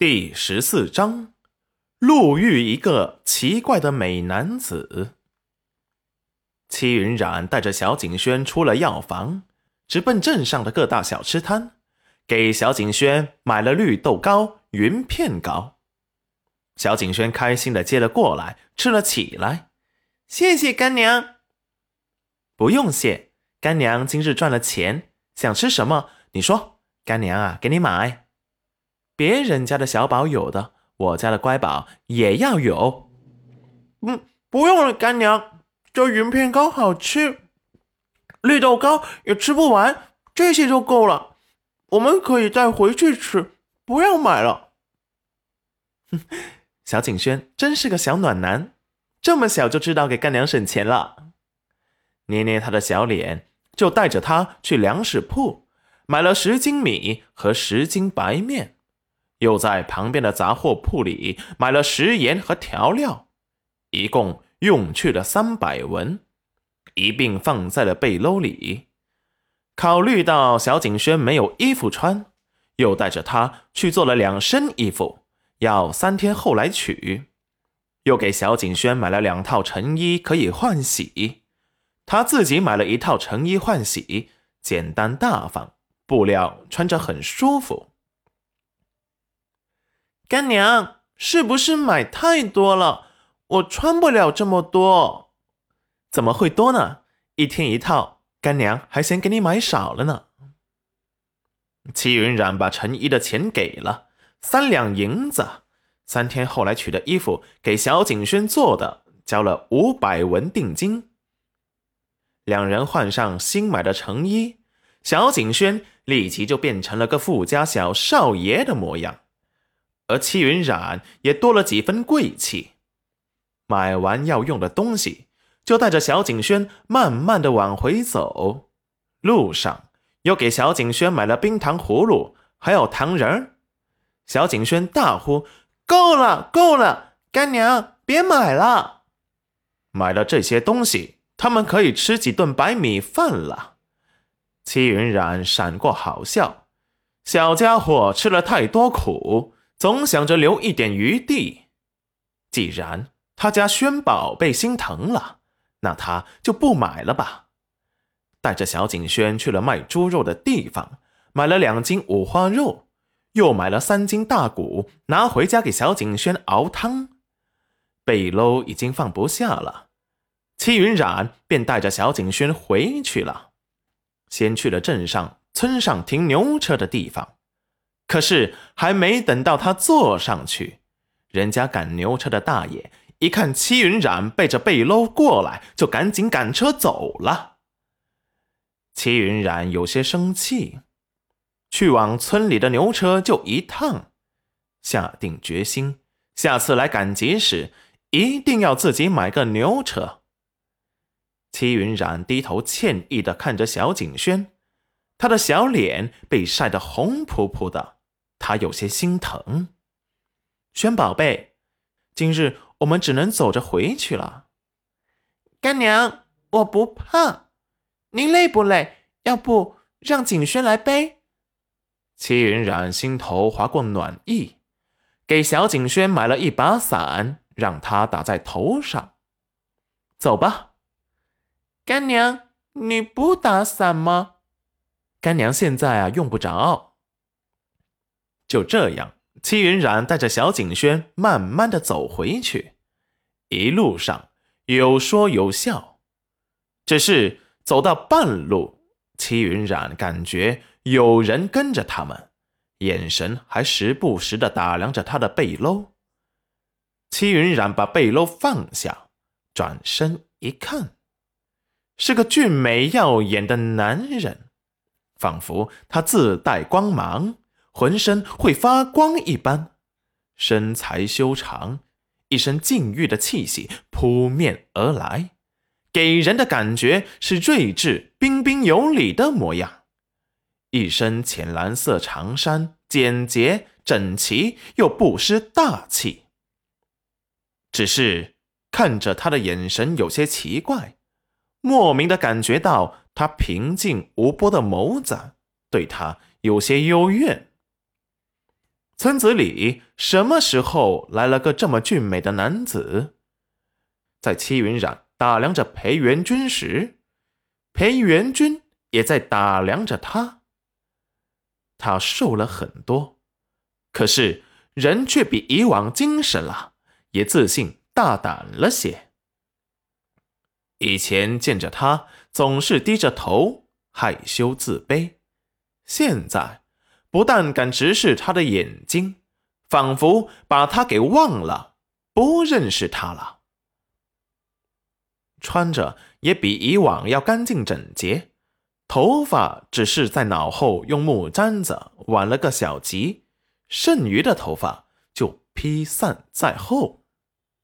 第十四章，路遇一个奇怪的美男子。戚云染带着小景轩出了药房，直奔镇上的各大小吃摊，给小景轩买了绿豆糕、云片糕。小景轩开心的接了过来，吃了起来。谢谢干娘，不用谢，干娘今日赚了钱，想吃什么你说，干娘啊，给你买。别人家的小宝有的，我家的乖宝也要有。嗯，不用了，干娘，这云片糕好吃，绿豆糕也吃不完，这些就够了。我们可以再回去吃，不要买了。哼，小景轩真是个小暖男，这么小就知道给干娘省钱了。捏捏他的小脸，就带着他去粮食铺买了十斤米和十斤白面。又在旁边的杂货铺里买了食盐和调料，一共用去了三百文，一并放在了背篓里。考虑到小景轩没有衣服穿，又带着他去做了两身衣服，要三天后来取。又给小景轩买了两套成衣可以换洗，他自己买了一套成衣换洗，简单大方，布料穿着很舒服。干娘，是不是买太多了？我穿不了这么多。怎么会多呢？一天一套，干娘还嫌给你买少了呢。齐云染把陈衣的钱给了三两银子，三天后来取的衣服给小景轩做的，交了五百文定金。两人换上新买的成衣，小景轩立即就变成了个富家小少爷的模样。而戚云染也多了几分贵气。买完要用的东西，就带着小景轩慢慢的往回走。路上又给小景轩买了冰糖葫芦，还有糖人儿。小景轩大呼：“够了，够了，干娘别买了！买了这些东西，他们可以吃几顿白米饭了。”戚云染闪过好笑：“小家伙吃了太多苦。”总想着留一点余地，既然他家轩宝被心疼了，那他就不买了吧。带着小景轩去了卖猪肉的地方，买了两斤五花肉，又买了三斤大骨，拿回家给小景轩熬汤。背篓已经放不下了，戚云染便带着小景轩回去了。先去了镇上村上停牛车的地方。可是还没等到他坐上去，人家赶牛车的大爷一看戚云染背着背篓过来，就赶紧赶车走了。戚云染有些生气，去往村里的牛车就一趟，下定决心，下次来赶集时一定要自己买个牛车。戚云染低头歉意的看着小景轩，他的小脸被晒得红扑扑的。他有些心疼，轩宝贝，今日我们只能走着回去了。干娘，我不怕，您累不累？要不让景轩来背？戚云染心头划过暖意，给小景轩买了一把伞，让他打在头上。走吧，干娘，你不打伞吗？干娘现在啊用不着。就这样，戚云染带着小景轩慢慢的走回去，一路上有说有笑。只是走到半路，戚云染感觉有人跟着他们，眼神还时不时的打量着他的背篓。戚云染把背篓放下，转身一看，是个俊美耀眼的男人，仿佛他自带光芒。浑身会发光一般，身材修长，一身禁欲的气息扑面而来，给人的感觉是睿智、彬彬有礼的模样。一身浅蓝色长衫，简洁整齐又不失大气。只是看着他的眼神有些奇怪，莫名的感觉到他平静无波的眸子对他有些幽怨。村子里什么时候来了个这么俊美的男子？在戚云染打量着裴元君时，裴元君也在打量着他。他瘦了很多，可是人却比以往精神了，也自信大胆了些。以前见着他总是低着头，害羞自卑，现在不但敢直视他的眼睛，仿佛把他给忘了，不认识他了。穿着也比以往要干净整洁，头发只是在脑后用木簪子挽了个小髻，剩余的头发就披散在后。